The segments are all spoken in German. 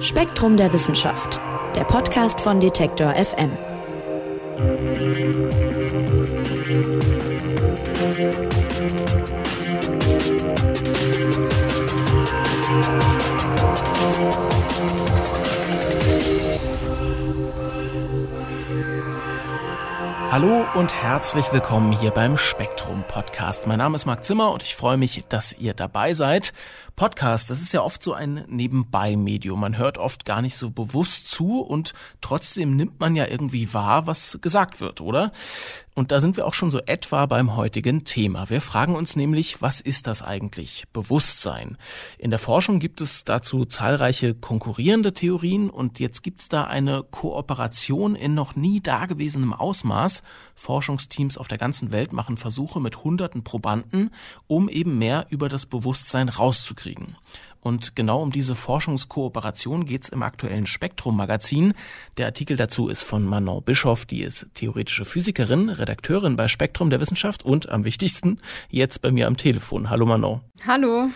Spektrum der Wissenschaft, der Podcast von Detektor FM. Hallo und herzlich willkommen hier beim Spektrum Podcast. Mein Name ist Marc Zimmer und ich freue mich, dass ihr dabei seid. Podcast, das ist ja oft so ein Nebenbei-Medium. Man hört oft gar nicht so bewusst zu und trotzdem nimmt man ja irgendwie wahr, was gesagt wird, oder? Und da sind wir auch schon so etwa beim heutigen Thema. Wir fragen uns nämlich, was ist das eigentlich? Bewusstsein. In der Forschung gibt es dazu zahlreiche konkurrierende Theorien und jetzt gibt es da eine Kooperation in noch nie dagewesenem Ausmaß. Forschungsteams auf der ganzen Welt machen Versuche mit hunderten Probanden, um eben mehr über das Bewusstsein rauszukriegen. Und genau um diese Forschungskooperation geht's im aktuellen Spektrum-Magazin. Der Artikel dazu ist von Manon Bischoff, die ist theoretische Physikerin, Redakteurin bei Spektrum der Wissenschaft und am wichtigsten jetzt bei mir am Telefon. Hallo Manon. Hallo.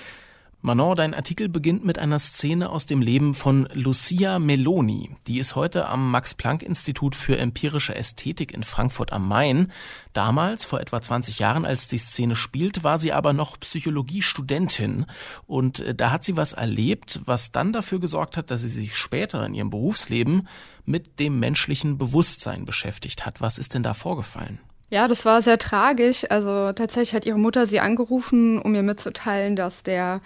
Manon, dein Artikel beginnt mit einer Szene aus dem Leben von Lucia Meloni. Die ist heute am Max-Planck-Institut für empirische Ästhetik in Frankfurt am Main. Damals, vor etwa 20 Jahren, als die Szene spielt, war sie aber noch Psychologiestudentin. Und äh, da hat sie was erlebt, was dann dafür gesorgt hat, dass sie sich später in ihrem Berufsleben mit dem menschlichen Bewusstsein beschäftigt hat. Was ist denn da vorgefallen? Ja, das war sehr tragisch. Also tatsächlich hat ihre Mutter sie angerufen, um ihr mitzuteilen, dass der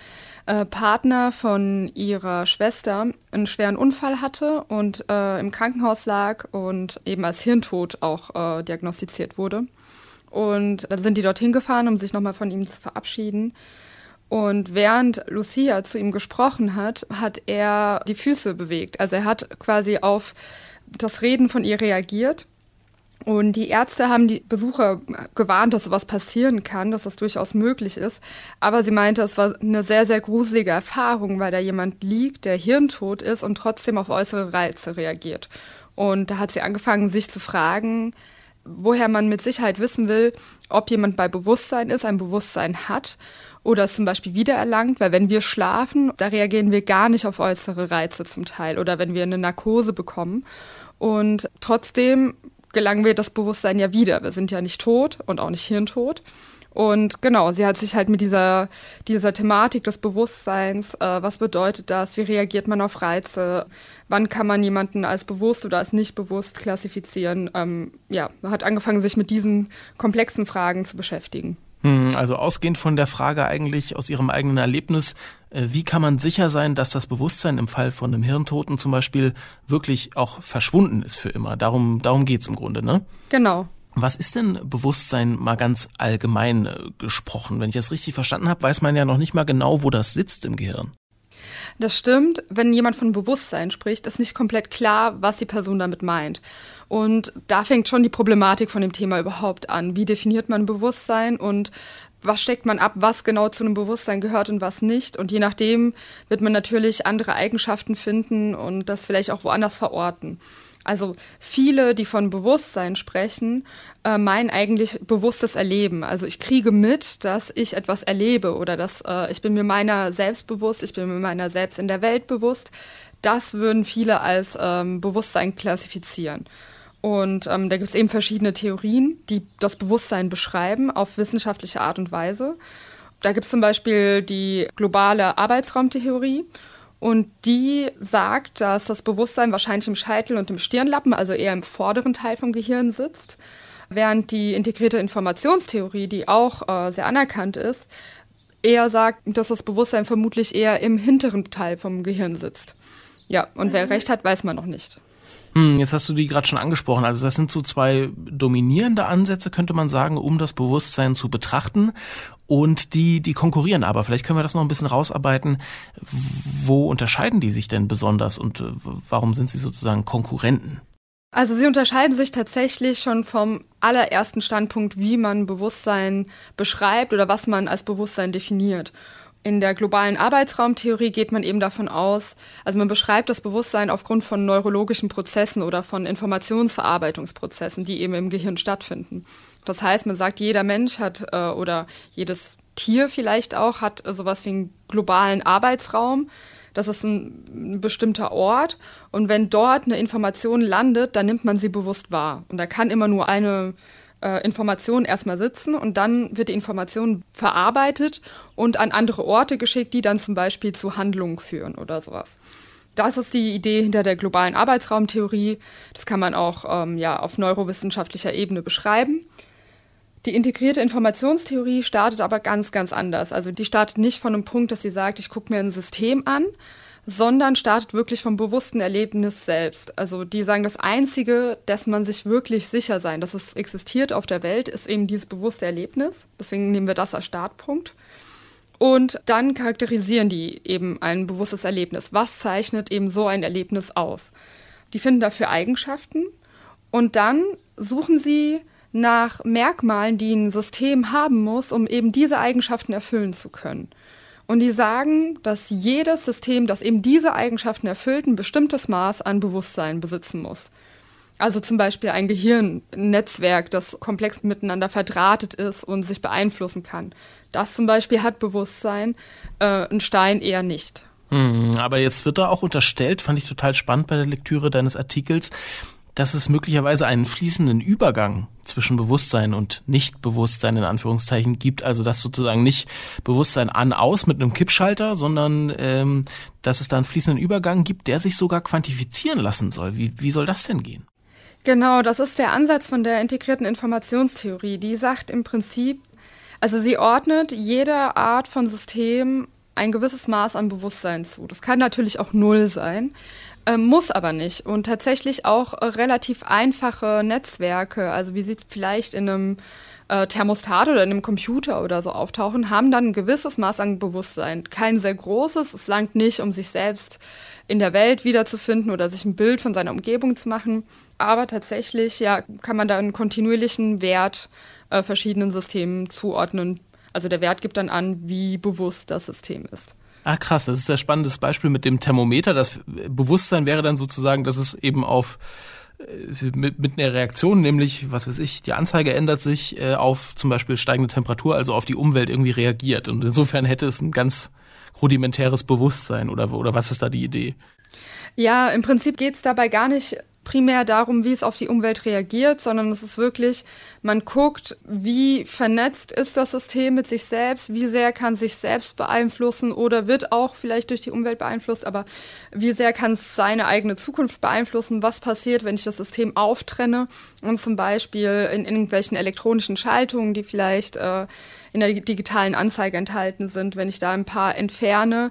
äh, Partner von ihrer Schwester einen schweren Unfall hatte und äh, im Krankenhaus lag und eben als Hirntod auch äh, diagnostiziert wurde. Und dann sind die dorthin gefahren, um sich nochmal von ihm zu verabschieden. Und während Lucia zu ihm gesprochen hat, hat er die Füße bewegt. Also er hat quasi auf das Reden von ihr reagiert und die Ärzte haben die Besucher gewarnt, dass sowas passieren kann, dass das durchaus möglich ist. Aber sie meinte, es war eine sehr, sehr gruselige Erfahrung, weil da jemand liegt, der hirntot ist und trotzdem auf äußere Reize reagiert. Und da hat sie angefangen, sich zu fragen, woher man mit Sicherheit wissen will, ob jemand bei Bewusstsein ist, ein Bewusstsein hat oder es zum Beispiel wiedererlangt, weil wenn wir schlafen, da reagieren wir gar nicht auf äußere Reize zum Teil oder wenn wir eine Narkose bekommen. Und trotzdem gelangen wir das Bewusstsein ja wieder. Wir sind ja nicht tot und auch nicht hirntot. Und genau, sie hat sich halt mit dieser, dieser Thematik des Bewusstseins, äh, was bedeutet das, wie reagiert man auf Reize, wann kann man jemanden als bewusst oder als nicht bewusst klassifizieren, ähm, ja, hat angefangen, sich mit diesen komplexen Fragen zu beschäftigen. Hm, also ausgehend von der Frage eigentlich aus Ihrem eigenen Erlebnis, äh, wie kann man sicher sein, dass das Bewusstsein im Fall von einem Hirntoten zum Beispiel wirklich auch verschwunden ist für immer? Darum, darum geht's im Grunde, ne? Genau. Was ist denn Bewusstsein mal ganz allgemein äh, gesprochen? Wenn ich das richtig verstanden habe, weiß man ja noch nicht mal genau, wo das sitzt im Gehirn. Das stimmt. Wenn jemand von Bewusstsein spricht, ist nicht komplett klar, was die Person damit meint. Und da fängt schon die Problematik von dem Thema überhaupt an. Wie definiert man Bewusstsein und was steckt man ab, was genau zu einem Bewusstsein gehört und was nicht. Und je nachdem wird man natürlich andere Eigenschaften finden und das vielleicht auch woanders verorten. Also viele, die von Bewusstsein sprechen, äh, meinen eigentlich bewusstes Erleben. Also ich kriege mit, dass ich etwas erlebe oder dass äh, ich bin mir meiner selbst bewusst, ich bin mir meiner selbst in der Welt bewusst. Das würden viele als ähm, Bewusstsein klassifizieren. Und ähm, da gibt es eben verschiedene Theorien, die das Bewusstsein beschreiben auf wissenschaftliche Art und Weise. Da gibt es zum Beispiel die globale Arbeitsraumtheorie. Und die sagt, dass das Bewusstsein wahrscheinlich im Scheitel und im Stirnlappen, also eher im vorderen Teil vom Gehirn sitzt. Während die integrierte Informationstheorie, die auch äh, sehr anerkannt ist, eher sagt, dass das Bewusstsein vermutlich eher im hinteren Teil vom Gehirn sitzt. Ja, und wer recht hat, weiß man noch nicht. Hm, jetzt hast du die gerade schon angesprochen. Also das sind so zwei dominierende Ansätze, könnte man sagen, um das Bewusstsein zu betrachten. Und die, die konkurrieren aber. Vielleicht können wir das noch ein bisschen rausarbeiten. Wo unterscheiden die sich denn besonders und äh, warum sind sie sozusagen Konkurrenten? Also sie unterscheiden sich tatsächlich schon vom allerersten Standpunkt, wie man Bewusstsein beschreibt oder was man als Bewusstsein definiert. In der globalen Arbeitsraumtheorie geht man eben davon aus, also man beschreibt das Bewusstsein aufgrund von neurologischen Prozessen oder von Informationsverarbeitungsprozessen, die eben im Gehirn stattfinden. Das heißt, man sagt, jeder Mensch hat äh, oder jedes Tier vielleicht auch hat sowas wie einen globalen Arbeitsraum. das ist ein, bestimmter Ort und wenn dort eine Information landet, dann nimmt man sie bewusst wahr. Und da kann immer nur eine äh, Information erstmal sitzen und dann wird die Information verarbeitet und an andere Orte geschickt, die dann zum Beispiel zu Handlungen führen oder sowas. Das ist die Idee hinter der globalen Arbeitsraumtheorie. Das kann man auch ähm, ja, auf neurowissenschaftlicher Ebene beschreiben. Die integrierte Informationstheorie startet aber ganz, ganz anders. Also die startet nicht von einem Punkt, dass sie sagt, ich gucke mir ein System an, sondern startet wirklich vom bewussten Erlebnis selbst. Also die sagen, das Einzige, dass man sich wirklich sicher sein, dass es existiert auf der Welt, ist eben dieses bewusste Erlebnis. Deswegen nehmen wir das als Startpunkt. Und dann charakterisieren die eben ein bewusstes Erlebnis. Was zeichnet eben so ein Erlebnis aus? Die finden dafür Eigenschaften und dann suchen sie nach Merkmalen, die ein System haben muss, um eben diese Eigenschaften erfüllen zu können. Und die sagen, dass jedes System, das eben diese Eigenschaften erfüllt, ein bestimmtes Maß an Bewusstsein besitzen muss. Also zum Beispiel ein Gehirnnetzwerk, das komplex miteinander verdrahtet ist und sich beeinflussen kann. Das zum Beispiel hat Bewusstsein, äh, ein Stein eher nicht. Hm, aber jetzt wird da auch unterstellt, fand ich total spannend bei der Lektüre deines Artikels, dass es möglicherweise einen fließenden Übergang zwischen Bewusstsein und Nichtbewusstsein in Anführungszeichen gibt. Also dass sozusagen nicht Bewusstsein an aus mit einem Kippschalter, sondern ähm, dass es da einen fließenden Übergang gibt, der sich sogar quantifizieren lassen soll. Wie, wie soll das denn gehen? Genau, das ist der Ansatz von der integrierten Informationstheorie. Die sagt im Prinzip, also sie ordnet jeder Art von System ein gewisses Maß an Bewusstsein zu. Das kann natürlich auch null sein. Ähm, muss aber nicht. Und tatsächlich auch äh, relativ einfache Netzwerke, also wie sie vielleicht in einem äh, Thermostat oder in einem Computer oder so auftauchen, haben dann ein gewisses Maß an Bewusstsein. Kein sehr großes, es langt nicht, um sich selbst in der Welt wiederzufinden oder sich ein Bild von seiner Umgebung zu machen. Aber tatsächlich, ja, kann man da einen kontinuierlichen Wert äh, verschiedenen Systemen zuordnen. Also der Wert gibt dann an, wie bewusst das System ist. Ah, krass, das ist ein spannendes Beispiel mit dem Thermometer. Das Bewusstsein wäre dann sozusagen, dass es eben auf äh, mit, mit einer Reaktion, nämlich, was weiß ich, die Anzeige ändert sich äh, auf zum Beispiel steigende Temperatur, also auf die Umwelt irgendwie reagiert. Und insofern hätte es ein ganz rudimentäres Bewusstsein oder, oder was ist da die Idee? Ja, im Prinzip geht es dabei gar nicht primär darum, wie es auf die Umwelt reagiert, sondern es ist wirklich, man guckt, wie vernetzt ist das System mit sich selbst, wie sehr kann sich selbst beeinflussen oder wird auch vielleicht durch die Umwelt beeinflusst, aber wie sehr kann es seine eigene Zukunft beeinflussen, was passiert, wenn ich das System auftrenne und zum Beispiel in, irgendwelchen elektronischen Schaltungen, die vielleicht äh, in der digitalen Anzeige enthalten sind, wenn ich da ein paar entferne,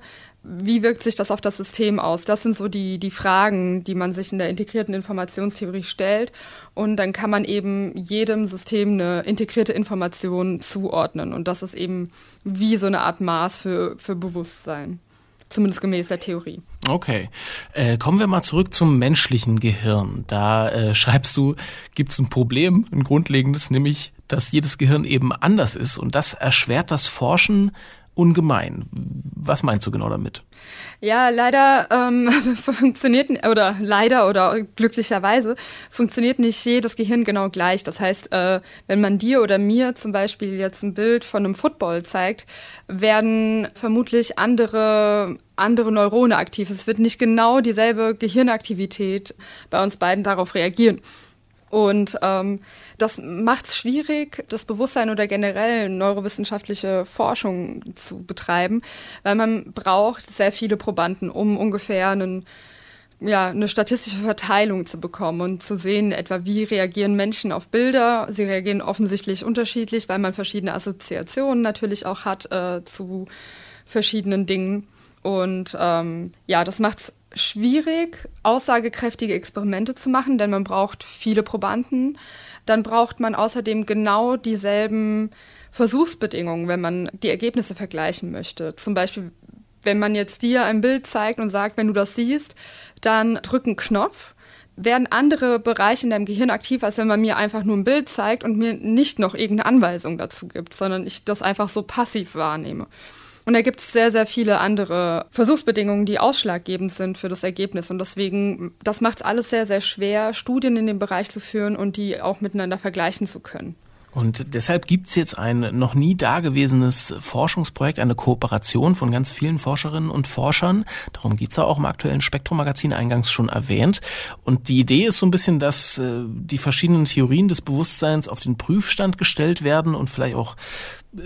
wie wirkt sich das auf das System aus? Das sind so die, die Fragen, die man sich in der integrierten Informationstheorie stellt. Und dann kann man eben jedem System eine integrierte Information zuordnen. Und das ist eben wie so eine Art Maß für, für Bewusstsein. Zumindest gemäß der Theorie. Okay. Äh, kommen wir mal zurück zum menschlichen Gehirn. Da äh, schreibst du, gibt es ein Problem, ein grundlegendes, nämlich, dass jedes Gehirn eben anders ist. Und das erschwert das Forschen ungemein. Was meinst du genau damit? Ja, leider ähm, funktioniert, oder leider oder glücklicherweise funktioniert nicht jedes Gehirn genau gleich. Das heißt, äh, wenn man dir oder mir zum Beispiel jetzt ein Bild von einem Football zeigt, werden vermutlich andere andere Neurone aktiv. Es wird nicht genau dieselbe Gehirnaktivität bei uns beiden darauf reagieren. Und ähm, das macht es schwierig, das Bewusstsein oder generell neurowissenschaftliche Forschung zu betreiben, weil man braucht sehr viele Probanden, um ungefähr einen ja, eine statistische Verteilung zu bekommen und zu sehen, etwa wie reagieren Menschen auf Bilder. Sie reagieren offensichtlich unterschiedlich, weil man verschiedene Assoziationen natürlich auch hat äh, zu verschiedenen Dingen. Und ähm, ja, das macht es schwierig, aussagekräftige Experimente zu machen, denn man braucht viele Probanden. Dann braucht man außerdem genau dieselben Versuchsbedingungen, wenn man die Ergebnisse vergleichen möchte. Zum Beispiel, wenn man jetzt dir ein Bild zeigt und sagt, wenn du das siehst, dann drück einen Knopf werden andere Bereiche in deinem Gehirn aktiv, als wenn man mir einfach nur ein Bild zeigt und mir nicht noch irgendeine Anweisung dazu gibt, sondern ich das einfach so passiv wahrnehme. Und da gibt es sehr, sehr viele andere Versuchsbedingungen, die ausschlaggebend sind für das Ergebnis. Und deswegen, das macht es alles sehr, sehr schwer, Studien in dem Bereich zu führen und die auch miteinander vergleichen zu können. Und deshalb gibt's jetzt ein noch nie dagewesenes Forschungsprojekt, eine Kooperation von ganz vielen Forscherinnen und Forschern. Darum geht's ja auch im aktuellen Spektrum-Magazin eingangs schon erwähnt. Und die Idee ist so ein bisschen, dass äh, die verschiedenen Theorien des Bewusstseins auf den Prüfstand gestellt werden und vielleicht auch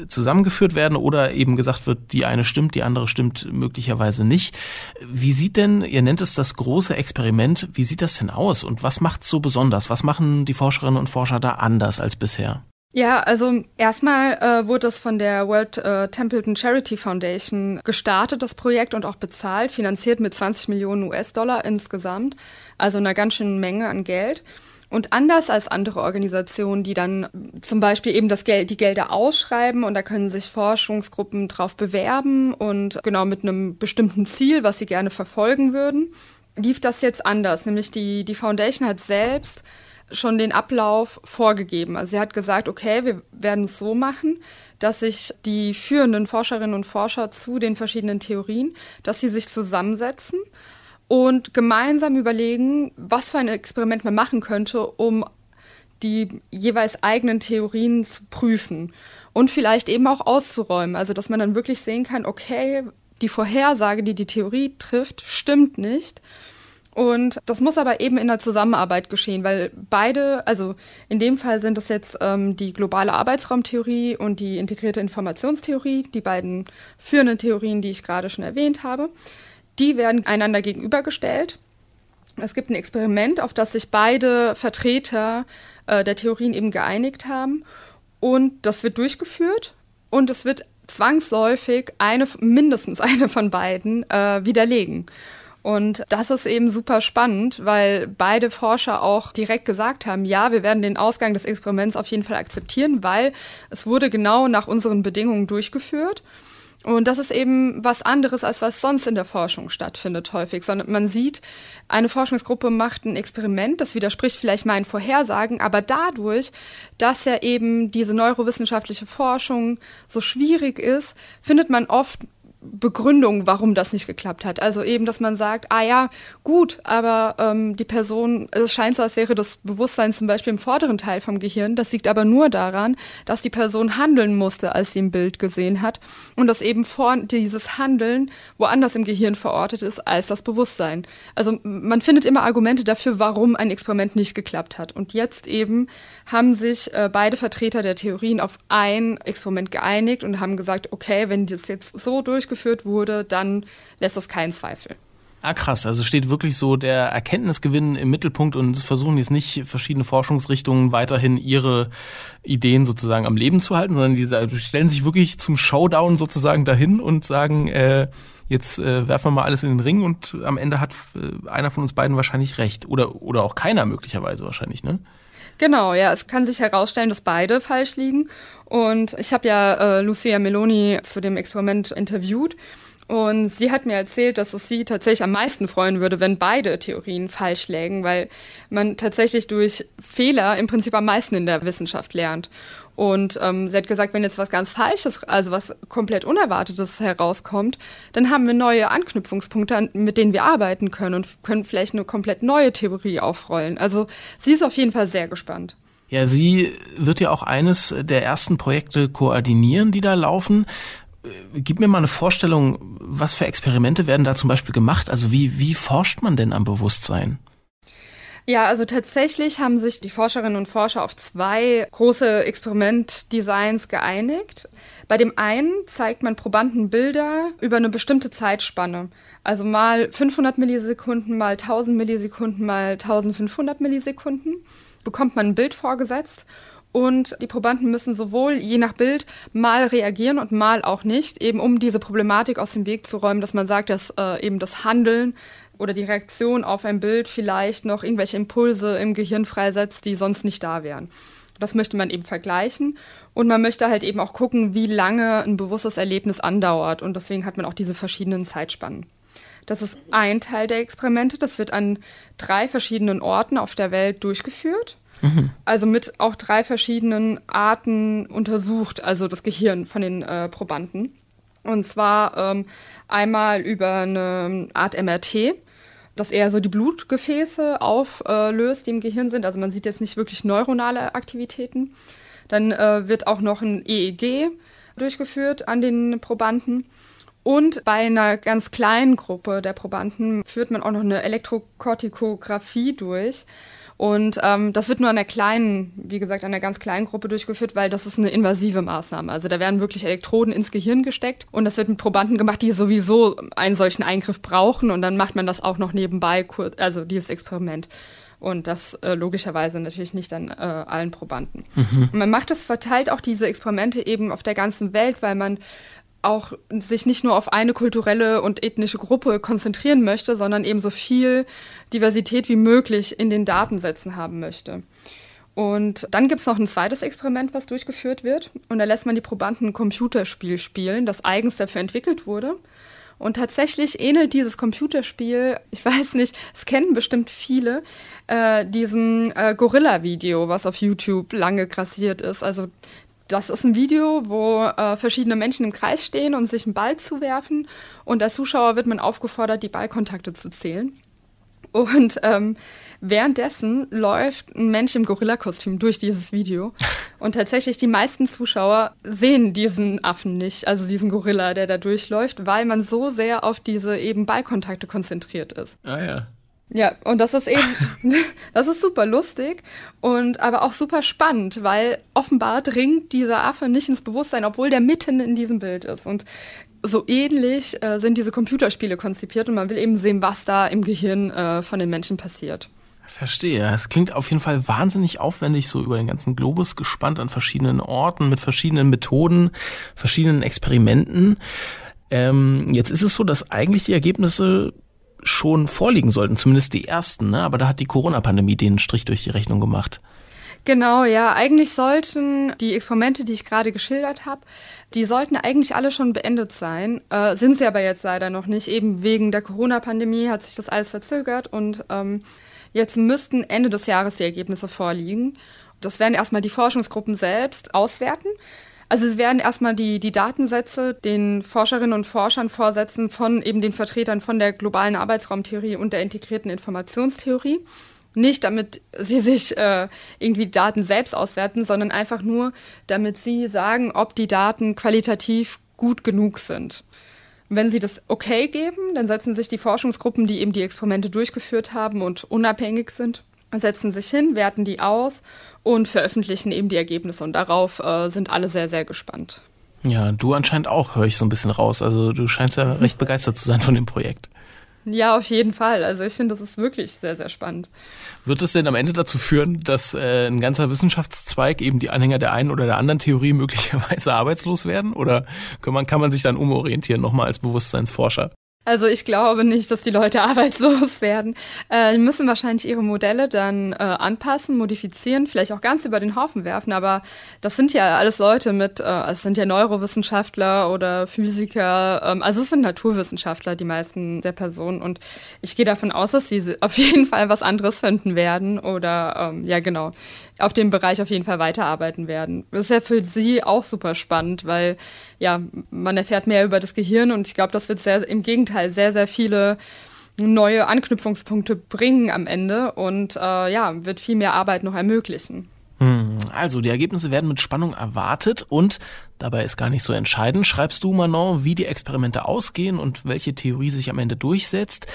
zusammengeführt werden oder eben gesagt wird, die eine stimmt, die andere stimmt möglicherweise nicht. Wie sieht denn, ihr nennt es das große Experiment, wie sieht das denn aus und was macht's so besonders? Was machen die Forscherinnen und Forscher da anders als bisher? Ja, also erstmal äh, wurde das von der World äh, Templeton Charity Foundation gestartet, das Projekt, und auch bezahlt, finanziert mit 20 Millionen US-Dollar insgesamt, also einer ganz schönen Menge an Geld. Und anders als andere Organisationen, die dann zum Beispiel eben das Geld, die Gelder ausschreiben und da können sich Forschungsgruppen drauf bewerben und genau mit einem bestimmten Ziel, was sie gerne verfolgen würden, lief das jetzt anders. Nämlich die, die Foundation hat selbst schon den Ablauf vorgegeben. Also sie hat gesagt, okay, wir werden es so machen, dass sich die führenden Forscherinnen und Forscher zu den verschiedenen Theorien, dass sie sich zusammensetzen und gemeinsam überlegen, was für ein Experiment man machen könnte, um die jeweils eigenen Theorien zu prüfen und vielleicht eben auch auszuräumen. Also dass man dann wirklich sehen kann, okay, die Vorhersage, die die Theorie trifft, stimmt nicht und das muss aber eben in der Zusammenarbeit geschehen, weil beide, also in dem Fall sind das jetzt ähm, die globale Arbeitsraumtheorie und die integrierte Informationstheorie, die beiden führenden Theorien, die ich gerade schon erwähnt habe, die werden einander gegenübergestellt. Es gibt ein Experiment, auf das sich beide Vertreter äh, der Theorien eben geeinigt haben und das wird durchgeführt und es wird zwangsläufig eine, mindestens eine von beiden äh, widerlegen. Und das ist eben super spannend, weil beide Forscher auch direkt gesagt haben, ja, wir werden den Ausgang des Experiments auf jeden Fall akzeptieren, weil es wurde genau nach unseren Bedingungen durchgeführt. Und das ist eben was anderes, als was sonst in der Forschung stattfindet häufig, sondern man sieht, eine Forschungsgruppe macht ein Experiment, das widerspricht vielleicht meinen Vorhersagen, aber dadurch, dass ja eben diese neurowissenschaftliche Forschung so schwierig ist, findet man oft Begründung, warum das nicht geklappt hat. Also eben, dass man sagt, ah ja, gut, aber ähm, die Person, es scheint so, als wäre das Bewusstsein zum Beispiel im vorderen Teil vom Gehirn. Das liegt aber nur daran, dass die Person handeln musste, als sie ein Bild gesehen hat und dass eben vor dieses Handeln woanders im Gehirn verortet ist als das Bewusstsein. Also man findet immer Argumente dafür, warum ein Experiment nicht geklappt hat. Und jetzt eben haben sich äh, beide Vertreter der Theorien auf ein Experiment geeinigt und haben gesagt, okay, wenn das jetzt so durch durchgeführt wurde, dann lässt das keinen Zweifel. Ah, krass. Also steht wirklich so der Erkenntnisgewinn im Mittelpunkt und versuchen jetzt nicht verschiedene Forschungsrichtungen weiterhin ihre Ideen sozusagen am Leben zu halten, sondern die stellen sich wirklich zum Showdown sozusagen dahin und sagen, äh, jetzt äh, werfen wir mal alles in den Ring und am Ende hat äh, einer von uns beiden wahrscheinlich recht. Oder, oder auch keiner möglicherweise wahrscheinlich, ne? Genau, ja, es kann sich herausstellen, dass beide falsch liegen. Und ich habe ja äh, Lucia Meloni zu dem Experiment interviewt. Und sie hat mir erzählt, dass es sie tatsächlich am meisten freuen würde, wenn beide Theorien falsch lägen, weil man tatsächlich durch Fehler im Prinzip am meisten in der Wissenschaft lernt. Und ähm, sie hat gesagt, wenn jetzt was ganz Falsches, also was komplett Unerwartetes herauskommt, dann haben wir neue Anknüpfungspunkte, mit denen wir arbeiten können und können vielleicht eine komplett neue Theorie aufrollen. Also sie ist auf jeden Fall sehr gespannt. Ja, sie wird ja auch eines der ersten Projekte koordinieren, die da laufen. Äh, gib mir mal eine Vorstellung, was für Experimente werden da zum Beispiel gemacht? Also wie, wie forscht man denn am Bewusstsein? Ja, also tatsächlich haben sich die Forscherinnen und Forscher auf zwei große Experimentdesigns geeinigt. Bei dem einen zeigt man Probanden Bilder über eine bestimmte Zeitspanne. Also mal 500 Millisekunden, mal 1000 Millisekunden, mal 1500 Millisekunden bekommt man ein Bild vorgesetzt und die Probanden müssen sowohl je nach Bild mal reagieren und mal auch nicht, eben um diese Problematik aus dem Weg zu räumen, dass man sagt, dass äh, eben das Handeln oder die Reaktion auf ein Bild vielleicht noch irgendwelche Impulse im Gehirn freisetzt, die sonst nicht da wären. Das möchte man eben vergleichen und man möchte halt eben auch gucken, wie lange ein bewusstes Erlebnis andauert und deswegen hat man auch diese verschiedenen Zeitspannen. Das ist ein Teil der Experimente, das wird an drei verschiedenen Orten auf der Welt durchgeführt Mhm. Also mit auch drei verschiedenen Arten untersucht, also das Gehirn von den äh, Probanden. Und zwar ähm, einmal über eine Art MRT, das eher so die Blutgefäße auflöst, die im Gehirn sind. Also man sieht jetzt nicht wirklich neuronale Aktivitäten. Dann äh, wird auch noch ein EEG durchgeführt an den Probanden. Und bei einer ganz kleinen Gruppe der Probanden führt man auch noch eine Elektrokortikographie durch. Und ähm, das wird nur an der kleinen, wie gesagt, an der ganz kleinen Gruppe durchgeführt, weil das ist eine invasive Maßnahme. Also da werden wirklich Elektroden ins Gehirn gesteckt und das wird mit Probanden gemacht, die sowieso einen solchen Eingriff brauchen und dann macht man das auch noch nebenbei, also dieses Experiment. Und das äh, logischerweise natürlich nicht an äh, allen Probanden. Mhm. man macht das, verteilt auch diese Experimente eben auf der ganzen Welt, weil man auch sich nicht nur auf eine kulturelle und ethnische Gruppe konzentrieren möchte, sondern eben so viel Diversität wie möglich in den Datensätzen haben möchte. Und dann gibt es noch ein zweites Experiment, was durchgeführt wird. Und da lässt man die Probanden ein Computerspiel spielen, das eigens dafür entwickelt wurde. Und tatsächlich ähnelt dieses Computerspiel, ich weiß nicht, es kennen bestimmt viele, äh, diesem äh, Gorilla-Video, was auf YouTube lange grassiert ist. Also das ist ein Video, wo äh, verschiedene Menschen im Kreis stehen und sich einen Ball zuwerfen. Und als Zuschauer wird man aufgefordert, die Ballkontakte zu zählen. Und ähm, währenddessen läuft ein Mensch im Gorilla-Kostüm durch dieses Video. Und tatsächlich die meisten Zuschauer sehen diesen Affen nicht, also diesen Gorilla, der da durchläuft, weil man so sehr auf diese eben Ballkontakte konzentriert ist. Ah ja. Ja, und das ist eben, das ist super lustig und aber auch super spannend, weil offenbar dringt dieser Affe nicht ins Bewusstsein, obwohl der mitten in diesem Bild ist. Und so ähnlich äh, sind diese Computerspiele konzipiert und man will eben sehen, was da im Gehirn äh, von den Menschen passiert. Verstehe. Es klingt auf jeden Fall wahnsinnig aufwendig, so über den ganzen Globus gespannt an verschiedenen Orten, mit verschiedenen Methoden, verschiedenen Experimenten. Ähm, jetzt ist es so, dass eigentlich die Ergebnisse schon vorliegen sollten, zumindest die ersten, ne? aber da hat die Corona-Pandemie den Strich durch die Rechnung gemacht. Genau, ja. Eigentlich sollten die Experimente, die ich gerade geschildert habe, die sollten eigentlich alle schon beendet sein. Äh, sind sie aber jetzt leider noch nicht. Eben wegen der Corona-Pandemie hat sich das alles verzögert und ähm, jetzt müssten Ende des Jahres die Ergebnisse vorliegen. Das werden erstmal die Forschungsgruppen selbst auswerten. Also es werden erstmal die, die Datensätze den Forscherinnen und Forschern vorsetzen von eben den Vertretern von der globalen Arbeitsraumtheorie und der integrierten Informationstheorie. Nicht damit sie sich äh, irgendwie Daten selbst auswerten, sondern einfach nur, damit sie sagen, ob die Daten qualitativ gut genug sind. Wenn sie das okay geben, dann setzen sich die Forschungsgruppen, die eben die Experimente durchgeführt haben und unabhängig sind, setzen sich hin, werten die aus und veröffentlichen eben die Ergebnisse. Und darauf äh, sind alle sehr, sehr gespannt. Ja, du anscheinend auch, höre ich so ein bisschen raus. Also du scheinst ja recht begeistert zu sein von dem Projekt. Ja, auf jeden Fall. Also ich finde, das ist wirklich sehr, sehr spannend. Wird es denn am Ende dazu führen, dass äh, ein ganzer Wissenschaftszweig, eben die Anhänger der einen oder der anderen Theorie möglicherweise arbeitslos werden? Oder kann man, kann man sich dann umorientieren, nochmal als Bewusstseinsforscher? Also ich glaube nicht, dass die Leute arbeitslos werden. Äh, müssen wahrscheinlich ihre Modelle dann äh, anpassen, modifizieren, vielleicht auch ganz über den Haufen werfen. Aber das sind ja alles Leute mit, äh, es sind ja Neurowissenschaftler oder Physiker, ähm, also es sind Naturwissenschaftler, die meisten der Personen. Und ich gehe davon aus, dass sie auf jeden Fall was anderes finden werden oder ähm, ja genau auf dem Bereich auf jeden Fall weiterarbeiten werden. Das ist ja für sie auch super spannend, weil ja, man erfährt mehr über das Gehirn und ich glaube, das wird sehr im Gegenteil sehr, sehr viele neue Anknüpfungspunkte bringen am Ende und äh, ja, wird viel mehr Arbeit noch ermöglichen. Hm, also, die Ergebnisse werden mit Spannung erwartet und dabei ist gar nicht so entscheidend. Schreibst du, Manon, wie die Experimente ausgehen und welche Theorie sich am Ende durchsetzt?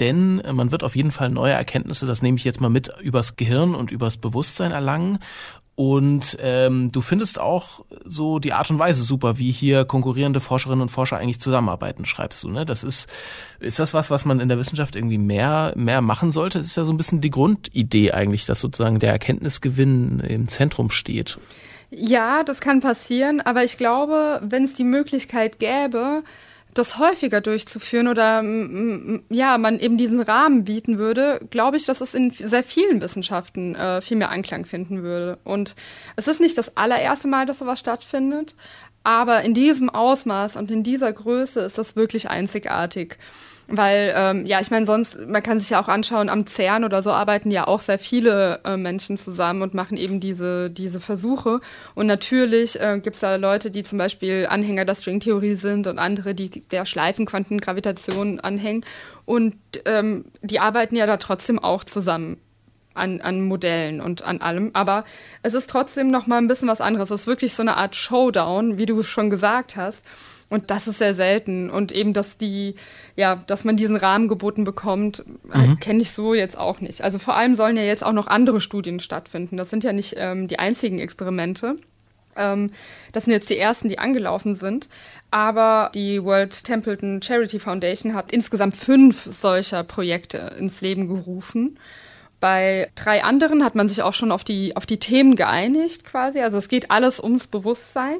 denn äh, man wird auf jeden Fall neue Erkenntnisse, das nehme ich jetzt mal mit, übers Gehirn und übers Bewusstsein erlangen. Und ähm, du findest auch so die Art und Weise super, wie hier konkurrierende Forscherinnen und Forscher eigentlich zusammenarbeiten, schreibst du. Ne? Das ist, ist das was, was man in der Wissenschaft irgendwie mehr, mehr machen sollte? Das ist ja so ein bisschen die Grundidee eigentlich, dass sozusagen der Erkenntnisgewinn im Zentrum steht. Ja, das kann passieren, aber ich glaube, wenn es die Möglichkeit gäbe, das häufiger durchzuführen oder ja, man eben diesen Rahmen bieten würde, glaube ich, dass es in sehr vielen Wissenschaften äh, viel mehr Anklang finden würde. Und es ist nicht das allererste Mal, dass sowas stattfindet, aber in diesem Ausmaß und in dieser Größe ist das wirklich einzigartig. Weil, ähm, ja, ich meine, sonst, man kann sich ja auch anschauen, am CERN oder so arbeiten ja auch sehr viele äh, Menschen zusammen und machen eben diese, diese Versuche. Und natürlich äh, gibt es da Leute, die zum Beispiel Anhänger der Stringtheorie sind und andere, die der Schleifenquantengravitation anhängen. Und ähm, die arbeiten ja da trotzdem auch zusammen. An, an Modellen und an allem. Aber es ist trotzdem noch mal ein bisschen was anderes. Es ist wirklich so eine Art Showdown, wie du schon gesagt hast. Und das ist sehr selten. Und eben, dass die, ja, dass man diesen Rahmen geboten bekommt, äh, mhm. kenne ich so jetzt auch nicht. Also vor allem sollen ja jetzt auch noch andere Studien stattfinden. Das sind ja nicht ähm, die einzigen Experimente. Ähm, das sind jetzt die ersten, die angelaufen sind. Aber die World Templeton Charity Foundation hat insgesamt fünf solcher Projekte ins Leben gerufen. Bei drei anderen hat man sich auch schon auf die, auf die Themen geeinigt quasi. Also es geht alles ums Bewusstsein.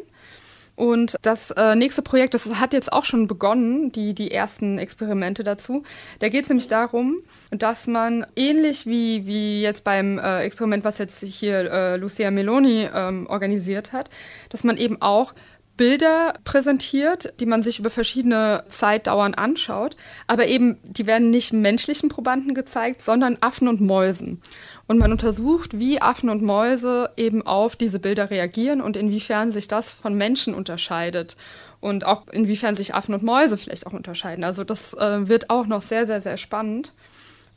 Und das äh, nächste Projekt, das hat jetzt auch schon begonnen, die, die ersten Experimente dazu. Da geht es nämlich darum, dass man ähnlich wie, wie jetzt beim äh, Experiment, was jetzt hier äh, Lucia Meloni ähm, organisiert hat, dass man eben auch Bilder präsentiert, die man sich über verschiedene Zeitdauern anschaut. Aber eben, die werden nicht menschlichen Probanden gezeigt, sondern Affen und Mäusen. Und man untersucht, wie Affen und Mäuse eben auf diese Bilder reagieren und inwiefern sich das von Menschen unterscheidet. Und auch inwiefern sich Affen und Mäuse vielleicht auch unterscheiden. Also das äh, wird auch noch sehr, sehr, sehr spannend.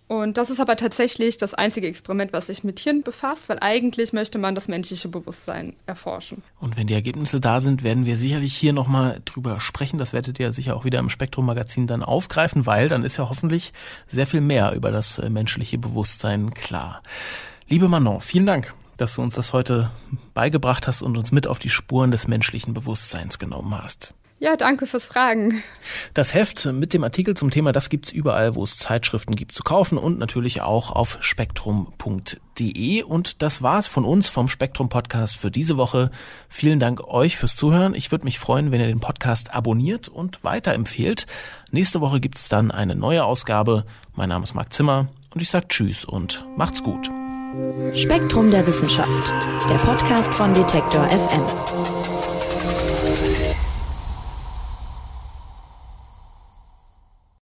Und das ist aber tatsächlich das einzige Experiment, was sich mit Tieren befasst, weil eigentlich möchte man das menschliche Bewusstsein erforschen. Und wenn die Ergebnisse da sind, werden wir sicherlich hier nochmal drüber sprechen. Das werdet ihr sicher auch wieder im Spektrum-Magazin dann aufgreifen, weil dann ist ja hoffentlich sehr viel mehr über das äh, menschliche Bewusstsein klar. Liebe Manon, vielen Dank, dass du uns das heute beigebracht hast und uns mit auf die Spuren des menschlichen Bewusstseins genommen hast. Ja, danke fürs Fragen. Das Heft mit dem Artikel zum Thema, das gibt's überall, wo es Zeitschriften gibt, zu kaufen und natürlich auch auf spektrum.de. Und das war's von uns vom Spektrum Podcast für diese Woche. Vielen Dank euch fürs Zuhören. Ich würde mich freuen, wenn ihr den Podcast abonniert und weiterempfehlt. Nächste Woche gibt's dann eine neue Ausgabe. Mein Name ist Marc Zimmer und ich sage Tschüss und macht's gut. Spektrum der Wissenschaft, der Podcast von Detektor FM.